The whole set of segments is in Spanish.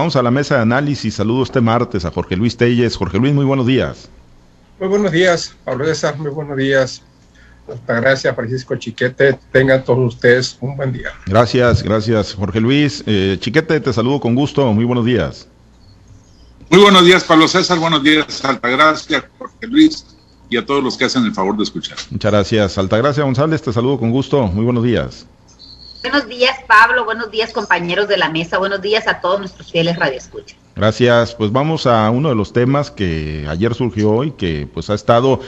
vamos a la mesa de análisis. Saludo este martes a Jorge Luis Telles. Jorge Luis, muy buenos días. Muy buenos días, Pablo César, muy buenos días. Gracias, Francisco Chiquete. Tengan todos ustedes un buen día. Gracias, gracias, Jorge Luis. Eh, Chiquete, te saludo con gusto. Muy buenos días. Muy buenos días, Pablo César. Buenos días, Altagracia, Jorge Luis y a todos los que hacen el favor de escuchar. Muchas gracias. Altagracia González, te saludo con gusto. Muy buenos días. Buenos días, Pablo. Buenos días, compañeros de la mesa. Buenos días a todos nuestros fieles radioescuchas. Gracias. Pues vamos a uno de los temas que ayer surgió y que pues ha estado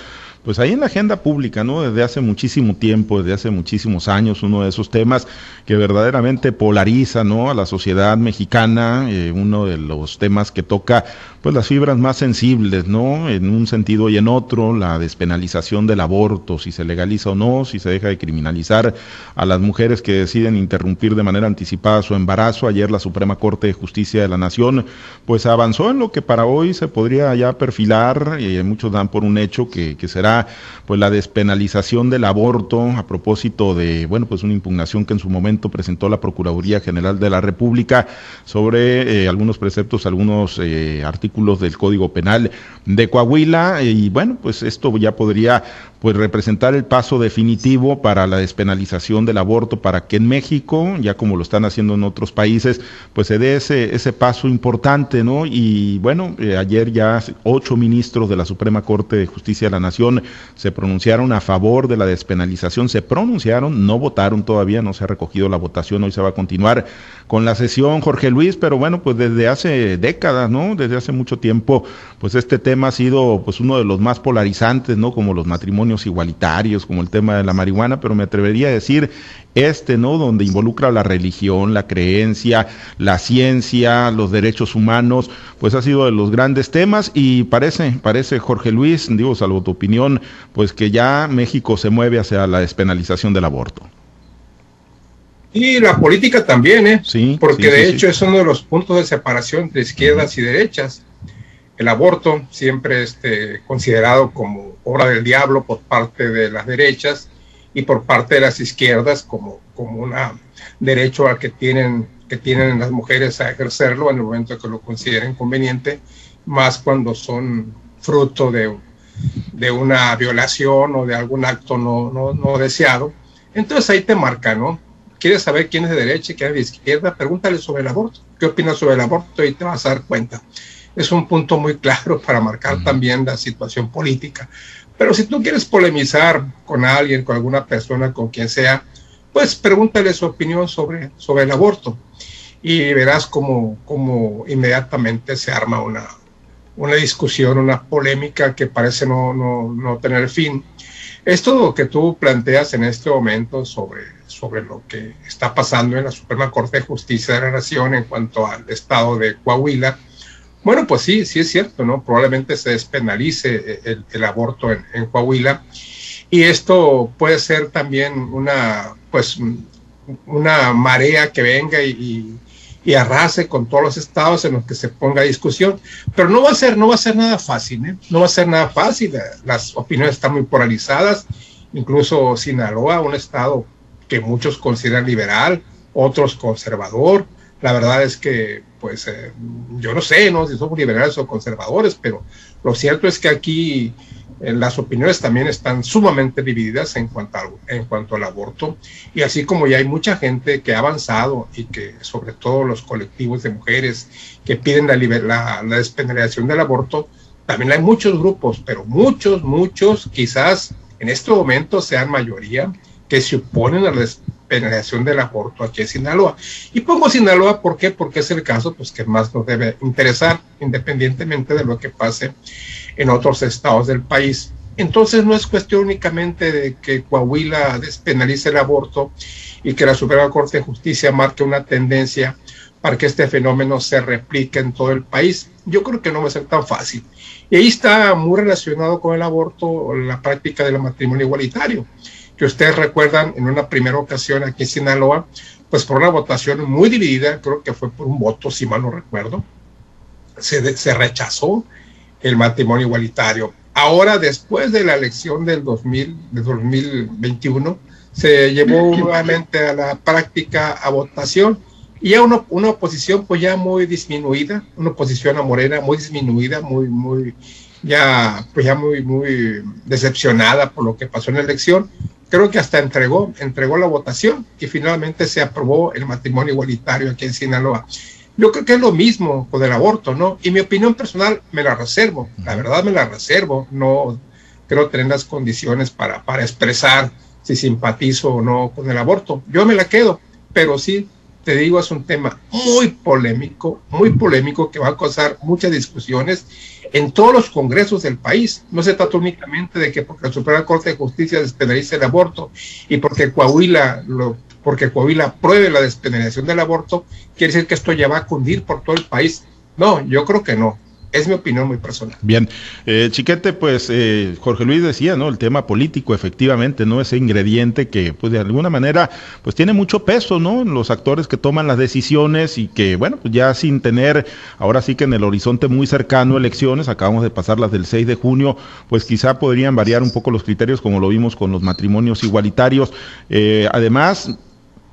pues ahí en la agenda pública, ¿no? Desde hace muchísimo tiempo, desde hace muchísimos años, uno de esos temas que verdaderamente polariza, ¿no? A la sociedad mexicana, eh, uno de los temas que toca, pues las fibras más sensibles, ¿no? En un sentido y en otro, la despenalización del aborto, si se legaliza o no, si se deja de criminalizar a las mujeres que deciden interrumpir de manera anticipada su embarazo. Ayer la Suprema Corte de Justicia de la Nación, pues avanzó en lo que para hoy se podría ya perfilar, y muchos dan por un hecho que, que será pues la despenalización del aborto a propósito de, bueno, pues una impugnación que en su momento presentó la Procuraduría General de la República sobre eh, algunos preceptos, algunos eh, artículos del Código Penal de Coahuila y bueno, pues esto ya podría pues representar el paso definitivo para la despenalización del aborto para que en México, ya como lo están haciendo en otros países, pues se dé ese, ese paso importante, ¿no? Y bueno, eh, ayer ya ocho ministros de la Suprema Corte de Justicia de la Nación se pronunciaron a favor de la despenalización, se pronunciaron, no votaron todavía, no se ha recogido la votación, hoy se va a continuar con la sesión, Jorge Luis, pero bueno, pues desde hace décadas, ¿no? Desde hace tiempo, pues este tema ha sido pues uno de los más polarizantes, ¿no? Como los matrimonios igualitarios, como el tema de la marihuana, pero me atrevería a decir este, ¿no? Donde involucra la religión, la creencia, la ciencia, los derechos humanos, pues ha sido de los grandes temas y parece, parece Jorge Luis, digo, salvo tu opinión, pues que ya México se mueve hacia la despenalización del aborto. Y la política también, ¿eh? Sí. Porque de hecho es uno de los puntos de separación de izquierdas y derechas el aborto, siempre este, considerado como obra del diablo por parte de las derechas y por parte de las izquierdas como, un derecho al que tienen, las mujeres a ejercerlo en el momento que lo consideren conveniente, más cuando son fruto de, una violación o de algún acto no deseado. Entonces ahí te marca, ¿no? ¿Quieres saber quién es de derecha y quién es de izquierda? Pregúntale sobre el aborto. ¿Qué opinas sobre el aborto? Y te vas a dar cuenta es un punto muy claro para marcar también la situación política. Pero si tú quieres polemizar con alguien, con alguna persona, con quien sea, pues pregúntale su opinión sobre, sobre el aborto y verás cómo, cómo inmediatamente se arma una, una discusión, una polémica que parece no, no, no tener fin. Esto que tú planteas en este momento sobre, sobre lo que está pasando en la Suprema Corte de Justicia de la Nación en cuanto al estado de Coahuila, bueno, pues sí, sí es cierto, ¿no? Probablemente se despenalice el, aborto en, Coahuila y esto puede ser también una, pues, una marea que venga y, arrase con todos los estados en los que se ponga discusión, pero no va a ser, no va a ser nada fácil, ¿eh? No va a ser nada fácil, las opiniones están muy polarizadas, incluso Sinaloa, un estado que muchos consideran liberal, otros conservador, la verdad es que, pues, eh, yo no sé, ¿no? Si somos liberales o conservadores, pero lo cierto es que aquí eh, las opiniones también están sumamente divididas en cuanto, en cuanto al aborto. Y así como ya hay mucha gente que ha avanzado y que, sobre todo los colectivos de mujeres que piden la, la, la despenalización del aborto, también hay muchos grupos, pero muchos, muchos, quizás en este momento sean mayoría, que se oponen a la penalización del aborto aquí en Sinaloa. Y pongo Sinaloa, ¿por qué? Porque es el caso pues, que más nos debe interesar, independientemente de lo que pase en otros estados del país. Entonces no es cuestión únicamente de que Coahuila despenalice el aborto y que la Suprema Corte de Justicia marque una tendencia para que este fenómeno se replique en todo el país. Yo creo que no va a ser tan fácil. Y ahí está muy relacionado con el aborto la práctica del matrimonio igualitario que ustedes recuerdan en una primera ocasión aquí en Sinaloa, pues por una votación muy dividida, creo que fue por un voto, si mal no recuerdo, se, se rechazó el matrimonio igualitario. Ahora, después de la elección del 2000, de 2021, se llevó nuevamente a la práctica a votación y ya una, una oposición pues ya muy disminuida, una oposición a Morena muy disminuida, muy, muy, ya, pues ya muy, muy decepcionada por lo que pasó en la elección. Creo que hasta entregó, entregó la votación y finalmente se aprobó el matrimonio igualitario aquí en Sinaloa. Yo creo que es lo mismo con el aborto, ¿no? Y mi opinión personal me la reservo, la verdad me la reservo, no creo tener las condiciones para, para expresar si simpatizo o no con el aborto. Yo me la quedo, pero sí te digo, es un tema muy polémico, muy polémico que va a causar muchas discusiones en todos los congresos del país. No se trata únicamente de que porque la Suprema Corte de Justicia despenalice el aborto y porque Coahuila lo porque Coahuila apruebe la despenalización del aborto, quiere decir que esto ya va a cundir por todo el país. No, yo creo que no. Es mi opinión muy personal. Bien, eh, Chiquete, pues eh, Jorge Luis decía, ¿no? El tema político, efectivamente, ¿no? Ese ingrediente que, pues de alguna manera, pues tiene mucho peso, ¿no? Los actores que toman las decisiones y que, bueno, pues ya sin tener, ahora sí que en el horizonte muy cercano elecciones, acabamos de pasar las del 6 de junio, pues quizá podrían variar un poco los criterios como lo vimos con los matrimonios igualitarios. Eh, además,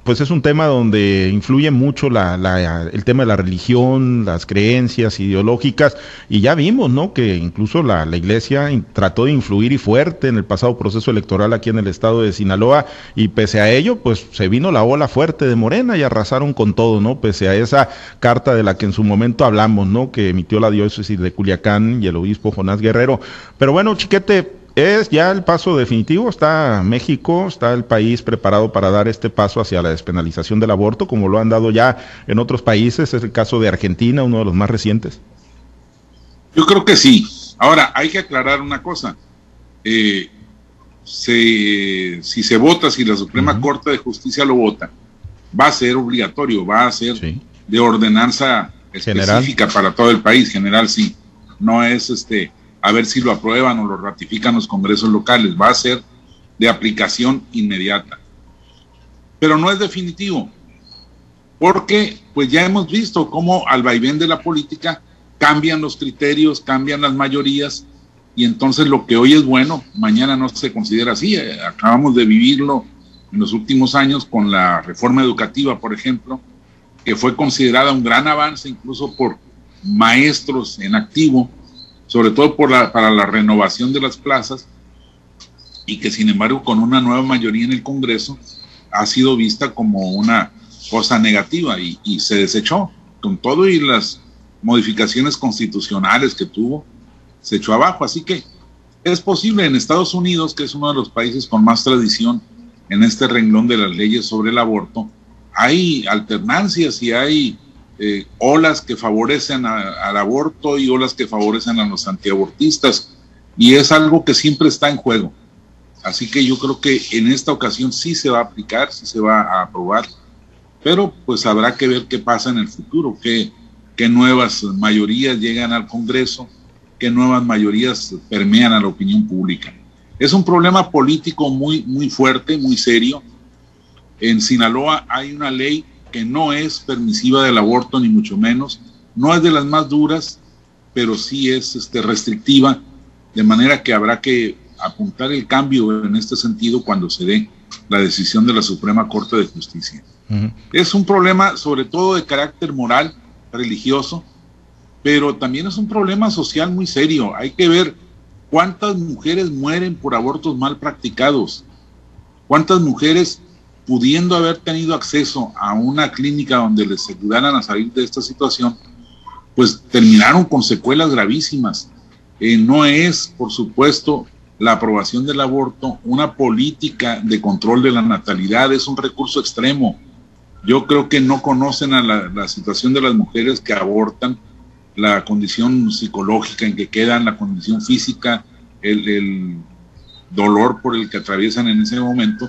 pues es un tema donde influye mucho el tema de la religión, las creencias ideológicas, y ya vimos, ¿no? Que incluso la, la, iglesia trató de influir y fuerte en el pasado proceso electoral aquí en el estado de Sinaloa, y pese a ello, pues se vino la ola fuerte de Morena y arrasaron con todo, ¿no? Pese a esa carta de la que en su momento hablamos, ¿no? Que emitió la diócesis de Culiacán y el obispo Jonás Guerrero. Pero bueno, chiquete, es ya el paso definitivo. Está México, está el país preparado para dar este paso hacia la despenalización del aborto, como lo han dado ya en otros países. Es el caso de Argentina, uno de los más recientes. Yo creo que sí. Ahora, hay que aclarar una cosa. Eh, si se vota, si la Suprema Corte de Justicia lo vota, va a ser obligatorio, va a ser de ordenanza específica para todo el país, general, sí. No es este a ver si lo aprueban o lo ratifican los congresos locales. Va a ser de aplicación inmediata. Pero no es definitivo, porque pues ya hemos visto cómo al vaivén de la política cambian los criterios, cambian las mayorías, y entonces lo que hoy es bueno, mañana no se considera así. Acabamos de vivirlo en los últimos años con la reforma educativa, por ejemplo, que fue considerada un gran avance incluso por maestros en activo, sobre todo para la renovación de las plazas, y que sin embargo con una nueva mayoría en el Congreso ha sido vista como una cosa negativa y se desechó con todo y las modificaciones constitucionales que tuvo, se echó abajo. Así que es posible en Estados Unidos, que es uno de los países con más tradición en este renglón de las leyes sobre el aborto, hay alternancias y hay eh, olas que favorecen al aborto y olas que favorecen a los antiabortistas. Y es algo que siempre está en juego. Así que yo creo que en esta ocasión sí se va a aplicar, sí se va a aprobar, pero pues habrá que ver qué pasa en el futuro, qué, qué nuevas mayorías llegan al Congreso, qué nuevas mayorías permean a la opinión pública. Es un problema político muy, muy fuerte, muy serio. En Sinaloa hay una ley que no es permisiva del aborto, ni mucho menos. No es de las más duras, pero sí es este, restrictiva, de manera que habrá que apuntar el cambio en este sentido cuando se dé la decisión de la Suprema Corte de Justicia. Es un problema sobre todo de carácter moral, religioso, pero también es un problema social muy serio. Hay que ver cuántas mujeres mueren por abortos mal practicados, cuántas mujeres pudiendo haber tenido acceso a una clínica donde les ayudaran a salir de esta situación, pues terminaron con secuelas gravísimas. Eh, no es, por supuesto, la aprobación del aborto una política de control de la natalidad, es un recurso extremo. Yo creo que no conocen a la, situación de las mujeres que abortan, la condición psicológica en que quedan, la condición física, el, el dolor por el que atraviesan en ese momento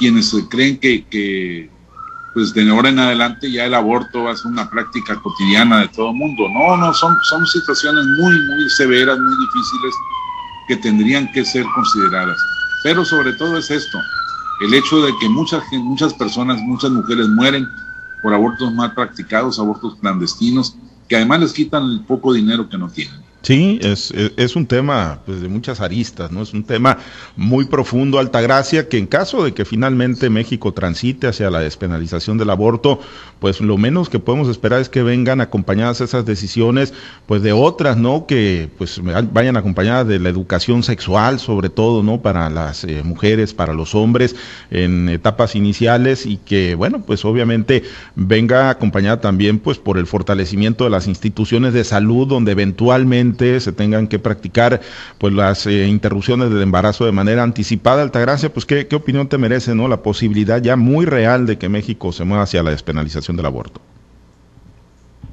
quienes creen que, que, pues de ahora en adelante ya el aborto va a ser una práctica cotidiana de todo el mundo. No, no, son, son situaciones muy, muy severas, muy difíciles que tendrían que ser consideradas. Pero sobre todo es esto, el hecho de que muchas, muchas personas, muchas mujeres mueren por abortos mal practicados, abortos clandestinos, que además les quitan el poco dinero que no tienen. Sí, es, es, un tema pues, de muchas aristas, ¿no? Es un tema muy profundo, Altagracia, que en caso de que finalmente México transite hacia la despenalización del aborto, pues lo menos que podemos esperar es que vengan acompañadas esas decisiones, pues de otras, ¿no? Que pues vayan acompañadas de la educación sexual, sobre todo, ¿no? Para las eh, mujeres, para los hombres, en etapas iniciales y que, bueno, pues obviamente venga acompañada también, pues por el fortalecimiento de las instituciones de salud, donde eventualmente se tengan que practicar pues las eh, interrupciones del embarazo de manera anticipada. Altagracia, pues ¿qué, qué opinión te merece no la posibilidad ya muy real de que México se mueva hacia la despenalización del aborto?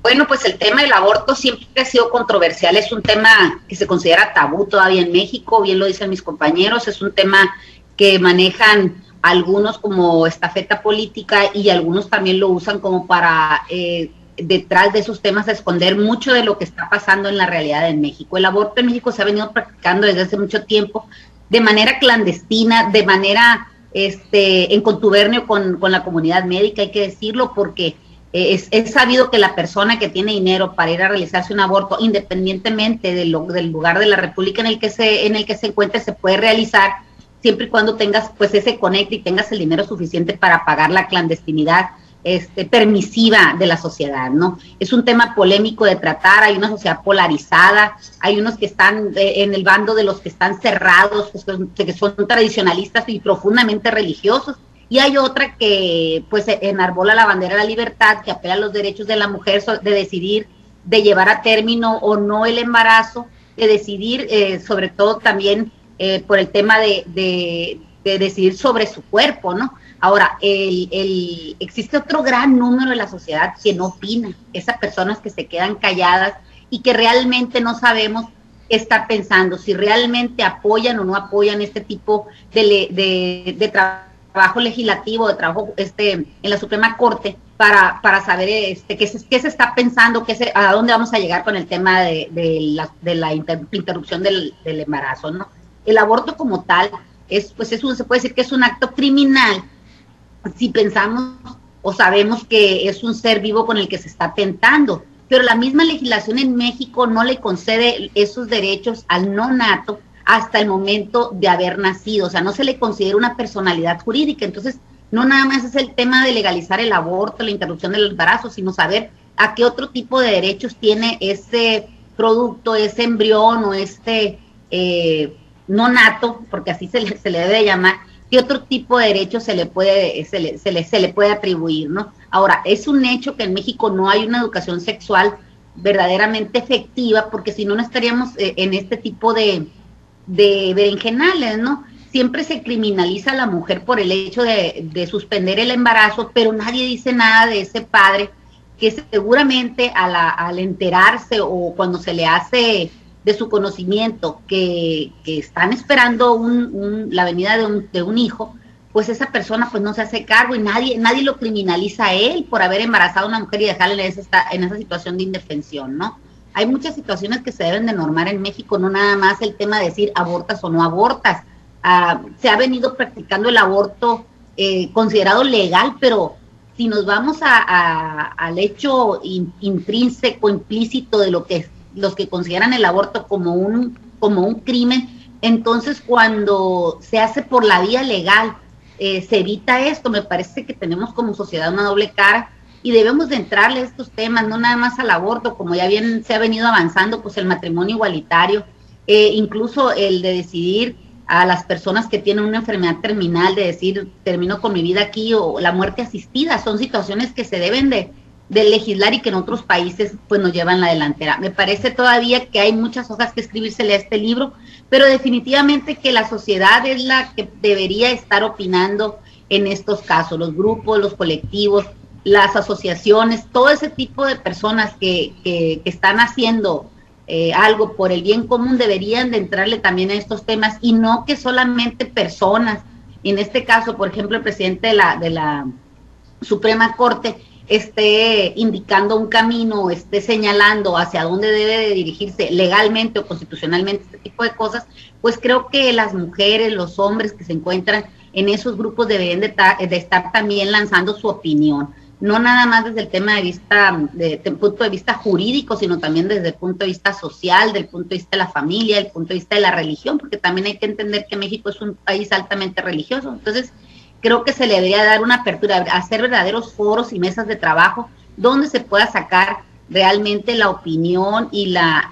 Bueno, pues el tema del aborto siempre ha sido controversial, es un tema que se considera tabú todavía en México, bien lo dicen mis compañeros, es un tema que manejan algunos como estafeta política y algunos también lo usan como para eh, detrás de esos temas esconder mucho de lo que está pasando en la realidad en México. El aborto en México se ha venido practicando desde hace mucho tiempo de manera clandestina, de manera este, en contubernio con, la comunidad médica, hay que decirlo, porque es, sabido que la persona que tiene dinero para ir a realizarse un aborto, independientemente del lugar de la República en el que se, en el que se encuentre, se puede realizar siempre y cuando tengas pues ese conecte y tengas el dinero suficiente para pagar la clandestinidad este, permisiva de la sociedad, ¿no? Es un tema polémico de tratar, hay una sociedad polarizada, hay unos que están eh, en el bando de los que están cerrados, que son, tradicionalistas y profundamente religiosos, y hay otra que pues enarbola la bandera de la libertad, que apela a los derechos de la mujer de decidir, de llevar a término o no el embarazo, de decidir eh, sobre todo también eh, por el tema de decidir sobre su cuerpo, ¿no? Ahora, el, existe otro gran número de la sociedad que no opina, esas personas que se quedan calladas y que realmente no sabemos qué está pensando, si realmente apoyan o no apoyan este tipo de, trabajo legislativo, de trabajo este, en la Suprema Corte, para, para saber este, qué, se, qué se está pensando, qué se, a dónde vamos a llegar con el tema de, la, de la interrupción del, del, embarazo. ¿no? El aborto como tal es, pues es se puede decir que es un acto criminal si pensamos o sabemos que es un ser vivo con el que se está tentando. Pero la misma legislación en México no le concede esos derechos al no nato hasta el momento de haber nacido. O sea, no se le considera una personalidad jurídica. Entonces, no nada más es el tema de legalizar el aborto, la interrupción del embarazo, sino saber a qué otro tipo de derechos tiene ese producto, ese embrión o este eh, no nato, porque así se le, se le debe llamar, qué otro tipo de derechos se le puede, se le, se le, se le puede atribuir, ¿no? Ahora, es un hecho que en México no hay una educación sexual verdaderamente efectiva, porque si no, no estaríamos eh, en este tipo de, de berenjenales, ¿no? Siempre se criminaliza a la mujer por el hecho de, de suspender el embarazo, pero nadie dice nada de ese padre que seguramente al enterarse o cuando se le hace de su conocimiento que, están esperando un, la venida de un, de un, hijo, pues esa persona pues no se hace cargo y nadie, nadie lo criminaliza a él por haber embarazado a una mujer y dejarle en esa, en esa situación de indefensión, ¿no? Hay muchas situaciones que se deben de normar en México, no nada más el tema de decir abortas o no abortas. Ah, se ha venido practicando el aborto eh, considerado legal, pero si nos vamos a, al hecho intrínseco, implícito de lo que los que consideran el aborto como un, como un crimen, entonces cuando se hace por la vía legal, eh, se evita esto. Me parece que tenemos como sociedad una doble cara y debemos de entrarle a estos temas, no nada más al aborto, como ya bien se ha venido avanzando, pues el matrimonio igualitario, eh, incluso el de decidir a las personas que tienen una enfermedad terminal, de decir, termino con mi vida aquí o la muerte asistida, son situaciones que se deben de, de legislar y que en otros países pues nos llevan la delantera. Me parece todavía que hay muchas hojas que escribírsele a este libro, pero definitivamente que la sociedad es la que debería estar opinando en estos casos, los grupos, los colectivos, las asociaciones, todo ese tipo de personas que, que, están haciendo eh, algo por el bien común deberían de entrarle también a estos temas y no que solamente personas, en este caso, por ejemplo, el presidente de la, de la Suprema Corte, esté indicando un camino, esté señalando hacia dónde debe de dirigirse legalmente o constitucionalmente este tipo de cosas, pues creo que las mujeres, los hombres que se encuentran en esos grupos deberían de, estar también lanzando su opinión. no nada más desde el tema de vista, de, punto de vista jurídico, sino también desde el punto de vista social, del punto de vista de la familia, del punto de vista de la religión, porque también hay que entender que México es un país altamente religioso. Entonces, creo que se le debería dar una apertura, hacer verdaderos foros y mesas de trabajo donde se pueda sacar realmente la opinión y la,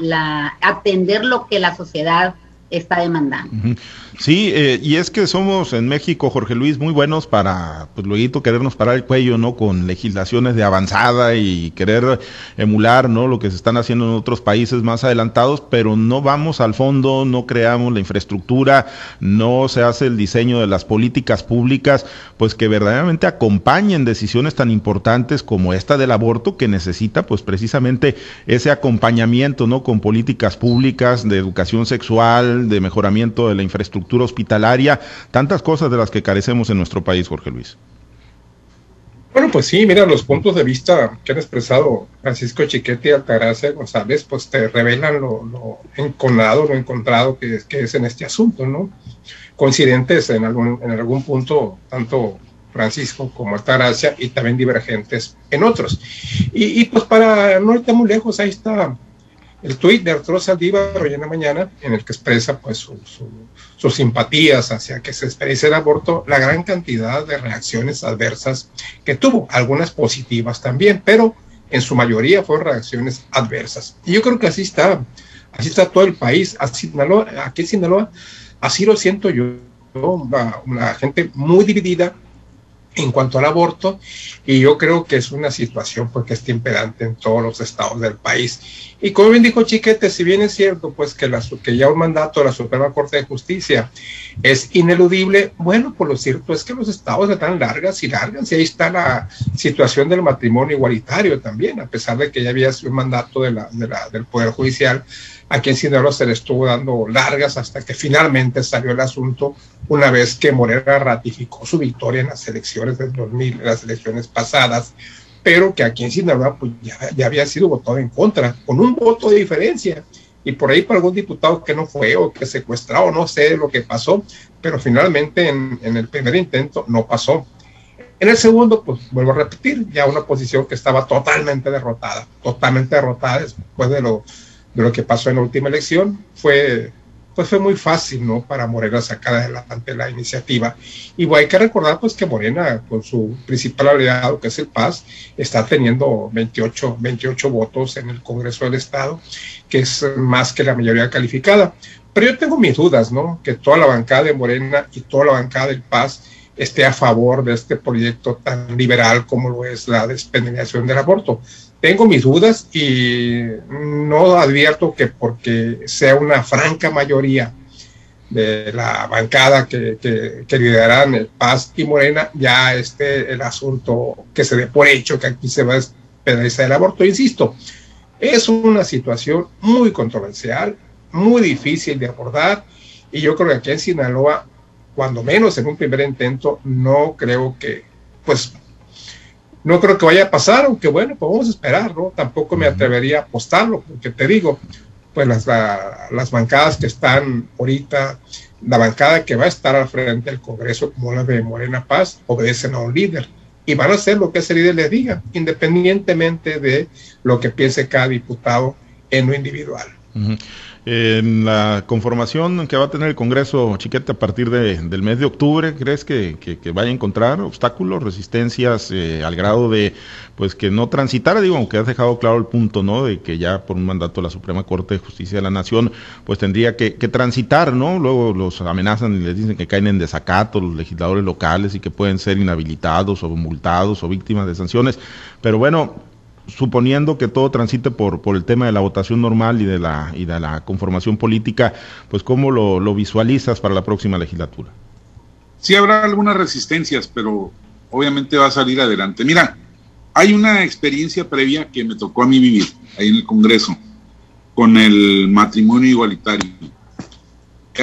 atender lo que la sociedad está demandando. Sí, eh, y es que somos en México, Jorge Luis, muy buenos para, pues luego querernos parar el cuello, ¿no? Con legislaciones de avanzada y querer emular, ¿no? Lo que se están haciendo en otros países más adelantados, pero no vamos al fondo, no creamos la infraestructura, no se hace el diseño de las políticas públicas, pues que verdaderamente acompañen decisiones tan importantes como esta del aborto, que necesita, pues precisamente ese acompañamiento, ¿no? Con políticas públicas de educación sexual, de mejoramiento de la infraestructura hospitalaria, tantas cosas de las que carecemos en nuestro país, Jorge Luis. Bueno, pues sí, mira, los puntos de vista que han expresado Francisco Chiquete y Altagracia González, pues te revelan lo, lo enconado, lo encontrado que es, que es en este asunto, ¿no? Coincidentes en algún, en algún punto, tanto Francisco como Altagracia, y también divergentes en otros. Y, y pues para no irte muy lejos, ahí está el tuit de Arturo Saldívar hoy en la mañana, en el que expresa pues sus simpatías hacia que se exprese el aborto, la gran cantidad de reacciones adversas que tuvo, algunas positivas también, pero en su mayoría fueron reacciones adversas. Y yo creo que así está, así está todo el país, así, aquí en Sinaloa, así lo siento yo, una gente muy dividida, en cuanto al aborto y yo creo que es una situación porque pues, está imperante en todos los estados del país. Y como bien dijo Chiquete, si bien es cierto pues que, la, que ya un mandato de la Suprema Corte de Justicia es ineludible, bueno, pues lo cierto es que los estados están largas y largas y ahí está la situación del matrimonio igualitario también, a pesar de que ya había sido un mandato de la, del Poder Judicial Aquí en Sinaloa se le estuvo dando largas hasta que finalmente salió el asunto una vez que Morena ratificó su victoria en las elecciones del 2000, en las elecciones pasadas, pero que aquí en Sinaloa pues, ya, había sido votado en contra, con un voto de diferencia. Y por ahí para algún diputado que no fue o que secuestró, no sé lo que pasó, pero finalmente en, en el primer intento no pasó. En el segundo, pues vuelvo a repetir, ya una posición que estaba totalmente derrotada, totalmente derrotada después de lo de lo que pasó en la última elección, fue, pues fue muy fácil, ¿no? Para Morena sacar adelante la iniciativa. Y hay que recordar, pues, que Morena, con su principal aliado, que es el PAS, está teniendo 28, 28 votos en el Congreso del Estado, que es más que la mayoría calificada. Pero yo tengo mis dudas, ¿no? Que toda la bancada de Morena y toda la bancada del PAS esté a favor de este proyecto tan liberal como lo es la despenalización del aborto tengo mis dudas y no advierto que porque sea una franca mayoría de la bancada que, que, liderarán el Paz y Morena, ya esté el asunto que se dé por hecho que aquí se va a despenalizar el aborto. Insisto, es una situación muy controversial, muy difícil de abordar y yo creo que aquí en Sinaloa, cuando menos en un primer intento, no creo que pues no creo que vaya a pasar, aunque bueno, pues vamos a esperar, ¿no? Tampoco me atrevería a apostarlo, porque te digo, pues las, las bancadas que están ahorita, la bancada que va a estar al frente del Congreso, como la de Morena Paz, obedecen a un líder y van a hacer lo que ese líder les diga, independientemente de lo que piense cada diputado en lo individual. En la conformación que va a tener el Congreso, Chiquete, a partir de, del mes de octubre, ¿crees que, que, vaya a encontrar obstáculos, resistencias eh, al grado de pues que no transitara? Digo, aunque has dejado claro el punto, ¿no? De que ya por un mandato de la Suprema Corte de Justicia de la Nación, pues tendría que, que transitar, ¿no? Luego los amenazan y les dicen que caen en desacato los legisladores locales y que pueden ser inhabilitados o multados o víctimas de sanciones. Pero bueno, suponiendo que todo transite por, por el tema de la votación normal y de la, y de la conformación política, pues ¿cómo lo, lo visualizas para la próxima legislatura? Sí habrá algunas resistencias, pero obviamente va a salir adelante. Mira, hay una experiencia previa que me tocó a mí vivir ahí en el Congreso con el matrimonio igualitario.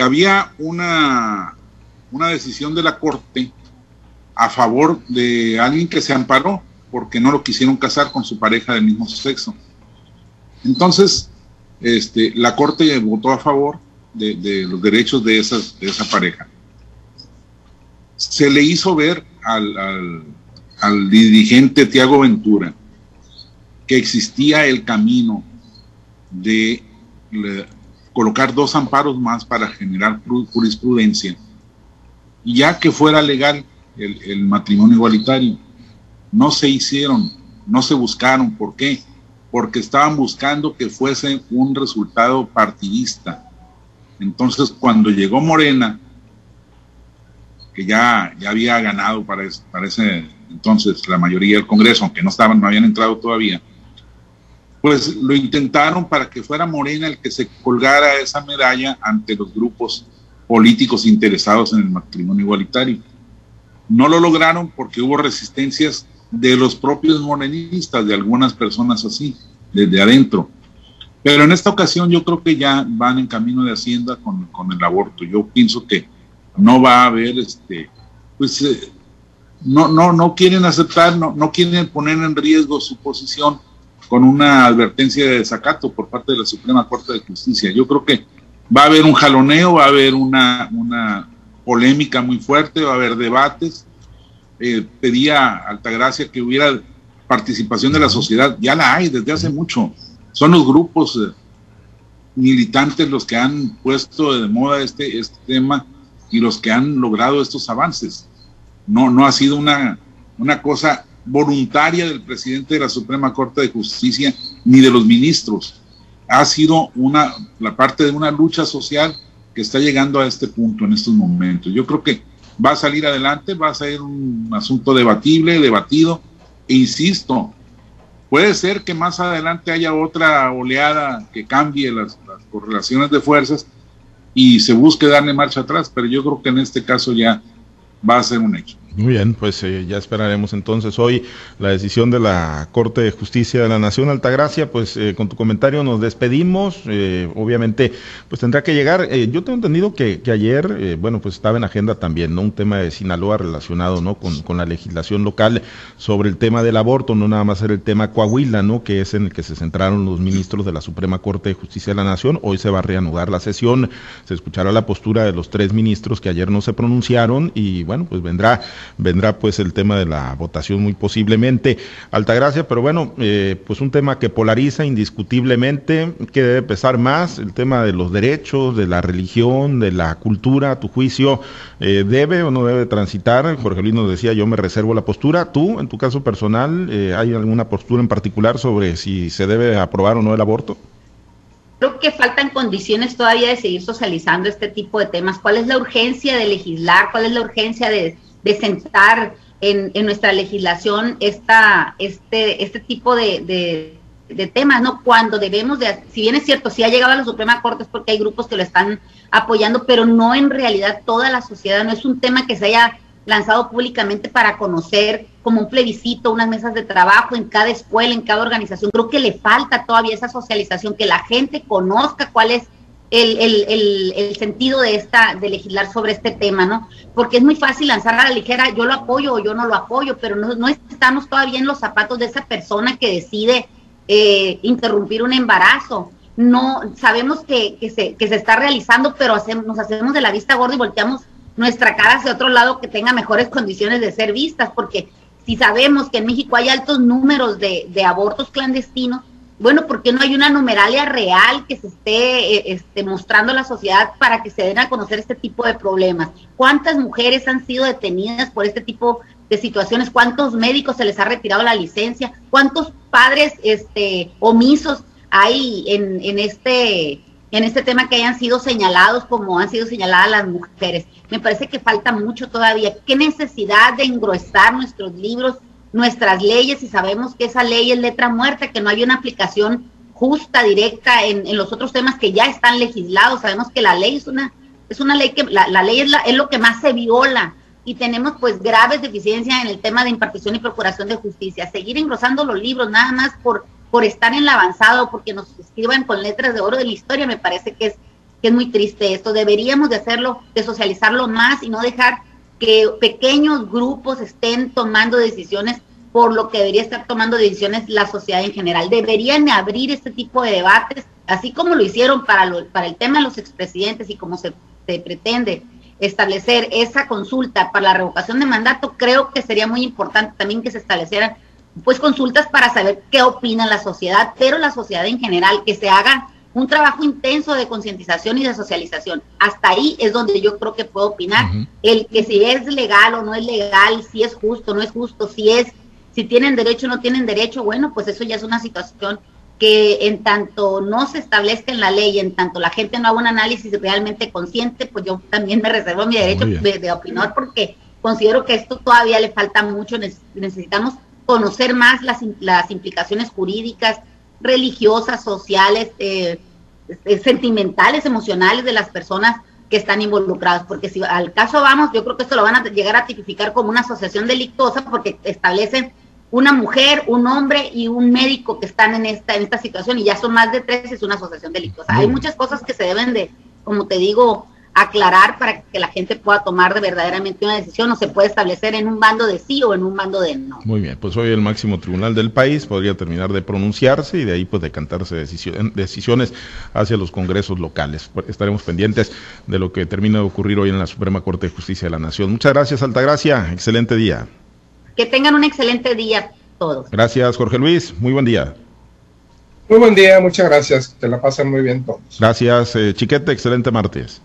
Había una, una decisión de la Corte a favor de alguien que se amparó porque no lo quisieron casar con su pareja del mismo sexo. Entonces, este, la Corte votó a favor de, los derechos de, esa pareja. Se le hizo ver al, al dirigente Tiago Ventura que existía el camino de colocar dos amparos más para generar jurisprudencia, ya que fuera legal el, matrimonio igualitario. No se hicieron, no se buscaron. ¿Por qué? Porque estaban buscando que fuese un resultado partidista. Entonces, cuando llegó Morena, que ya, ya había ganado para, ese entonces la mayoría del Congreso, aunque no estaban, no habían entrado todavía, pues lo intentaron para que fuera Morena el que se colgara esa medalla ante los grupos políticos interesados en el matrimonio igualitario. No lo lograron porque hubo resistencias de los propios morenistas, de algunas personas así, desde adentro. Pero en esta ocasión yo creo que ya van en camino de Hacienda con, con el aborto. Yo pienso que no va a haber, este, pues, eh, no, no, no quieren aceptar, no, no quieren poner en riesgo su posición con una advertencia de desacato por parte de la Suprema Corte de Justicia. Yo creo que va a haber un jaloneo, va a haber una, una polémica muy fuerte, va a haber debates. Eh, pedía Altagracia que hubiera participación de la sociedad, ya la hay desde hace mucho. Son los grupos eh, militantes los que han puesto de moda este, este tema y los que han logrado estos avances. No, no ha sido una, una cosa voluntaria del presidente de la Suprema Corte de Justicia ni de los ministros. Ha sido una, la parte de una lucha social que está llegando a este punto en estos momentos. Yo creo que va a salir adelante, va a ser un asunto debatible, debatido, e insisto, puede ser que más adelante haya otra oleada que cambie las, las correlaciones de fuerzas y se busque darle marcha atrás, pero yo creo que en este caso ya va a ser un hecho. Muy bien, pues eh, ya esperaremos entonces hoy la decisión de la Corte de Justicia de la Nación Altagracia. Pues eh, con tu comentario nos despedimos. Eh, obviamente, pues tendrá que llegar. yo tengo entendido que, ayer, bueno, pues estaba en agenda también, ¿no? Un tema de Sinaloa relacionado, ¿no? Con, con, la legislación local sobre el tema del aborto, no nada más era el tema Coahuila, ¿no? Que es en el que se centraron los ministros de la Suprema Corte de Justicia de la Nación. Hoy se va a reanudar la sesión. Se escuchará la postura de los tres ministros que ayer no se pronunciaron y, bueno, pues vendrá vendrá pues el tema de la votación muy posiblemente. Altagracia, pero bueno, eh, pues un tema que polariza indiscutiblemente, que debe pesar más, el tema de los derechos, de la religión, de la cultura, a tu juicio, eh, ¿debe o no debe transitar? Jorge Luis nos decía, yo me reservo la postura. ¿Tú, en tu caso personal, eh, hay alguna postura en particular sobre si se debe aprobar o no el aborto? Creo que faltan condiciones todavía de seguir socializando este tipo de temas. ¿Cuál es la urgencia de legislar? ¿Cuál es la urgencia de de sentar en, en nuestra legislación esta, este, este tipo de, de, temas, ¿no? Cuando debemos de, si bien es cierto, si ha llegado a la Suprema Corte es porque hay grupos que lo están apoyando, pero no en realidad toda la sociedad, no es un tema que se haya lanzado públicamente para conocer como un plebiscito, unas mesas de trabajo en cada escuela, en cada organización. Creo que le falta todavía esa socialización, que la gente conozca cuál es el, el, el, sentido de esta de legislar sobre este tema, ¿no? Porque es muy fácil lanzar a la ligera, yo lo apoyo o yo no lo apoyo, pero no, no estamos todavía en los zapatos de esa persona que decide eh, interrumpir un embarazo. No sabemos que, que, se, que se está realizando, pero hacemos, nos hacemos de la vista gorda y volteamos nuestra cara hacia otro lado que tenga mejores condiciones de ser vistas, porque si sabemos que en México hay altos números de, de abortos clandestinos, bueno, ¿por qué no hay una numeralia real que se esté eh, este, mostrando a la sociedad para que se den a conocer este tipo de problemas? ¿Cuántas mujeres han sido detenidas por este tipo de situaciones? ¿Cuántos médicos se les ha retirado la licencia? ¿Cuántos padres este, omisos hay en, en, este, en este tema que hayan sido señalados como han sido señaladas las mujeres? Me parece que falta mucho todavía. ¿Qué necesidad de engrosar nuestros libros nuestras leyes y sabemos que esa ley es letra muerta, que no hay una aplicación justa, directa en, los otros temas que ya están legislados. Sabemos que la ley es una, es una ley que, la, ley es, la, es lo que más se viola y tenemos pues graves deficiencias en el tema de impartición y procuración de justicia. Seguir engrosando los libros nada más por, por estar en la avanzada porque nos escriban con letras de oro de la historia, me parece que es, que es muy triste esto. Deberíamos de hacerlo, de socializarlo más y no dejar que pequeños grupos estén tomando decisiones por lo que debería estar tomando decisiones la sociedad en general. Deberían abrir este tipo de debates, así como lo hicieron para, para el tema de los expresidentes y como se, pretende establecer esa consulta para la revocación de mandato, creo que sería muy importante también que se establecieran pues consultas para saber qué opina la sociedad, pero la sociedad en general, que se haga un trabajo intenso de concientización y de socialización. Hasta ahí es donde yo creo que puedo opinar. El que si es legal o no es legal, si es justo o no es justo, si es, si tienen derecho o no tienen derecho, bueno, pues eso ya es una situación que en tanto no se establezca en la ley, en tanto la gente no haga un análisis realmente consciente, pues yo también me reservo mi derecho de, opinar porque considero que esto todavía le falta mucho, necesitamos conocer más las, las implicaciones jurídicas, religiosas, sociales, eh, eh, sentimentales, emocionales de las personas que están involucradas, porque si al caso vamos, yo creo que esto lo van a llegar a tipificar como una asociación delictuosa porque establecen una mujer, un hombre y un médico que están en esta, en esta situación y ya son más de tres, es una asociación delictuosa. Hay muchas cosas que se deben de, como te digo, aclarar para que la gente pueda tomar de verdaderamente una decisión o se puede establecer en un bando de sí o en un bando de no. Muy bien, pues hoy el máximo tribunal del país podría terminar de pronunciarse y de ahí pues decantarse decisiones hacia los congresos locales. Estaremos pendientes de lo que termina de ocurrir hoy en la Suprema Corte de Justicia de la Nación. Muchas gracias, Altagracia. Excelente día. Que tengan un excelente día todos. Gracias, Jorge Luis. Muy buen día. Muy buen día, muchas gracias. Te la pasan muy bien todos. Gracias, eh, Chiquete. Excelente martes.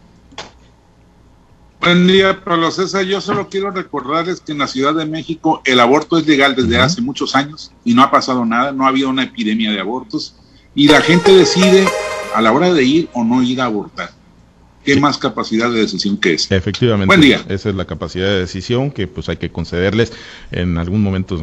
Buen día, Pablo César. Yo solo quiero recordarles que en la Ciudad de México el aborto es legal desde hace muchos años y no ha pasado nada, no ha habido una epidemia de abortos y la gente decide a la hora de ir o no ir a abortar qué más capacidad de decisión que es. Efectivamente. Buen día. Esa es la capacidad de decisión que pues hay que concederles en algún momento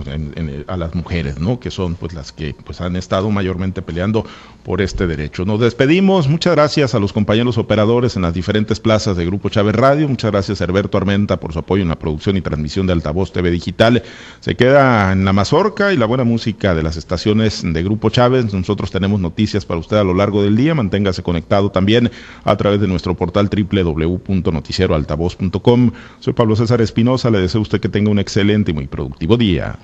a las mujeres, ¿no? Que son pues las que pues han estado mayormente peleando por este derecho. Nos despedimos. Muchas gracias a los compañeros operadores en las diferentes plazas de Grupo Chávez Radio. Muchas gracias a Herberto Armenta por su apoyo en la producción y transmisión de Altavoz TV Digital. Se queda en la mazorca y la buena música de las estaciones de Grupo Chávez. Nosotros tenemos noticias para usted a lo largo del día. Manténgase conectado también a través de nuestro portal portal www.noticieroaltavoz.com. Soy Pablo César Espinosa, le deseo a usted que tenga un excelente y muy productivo día.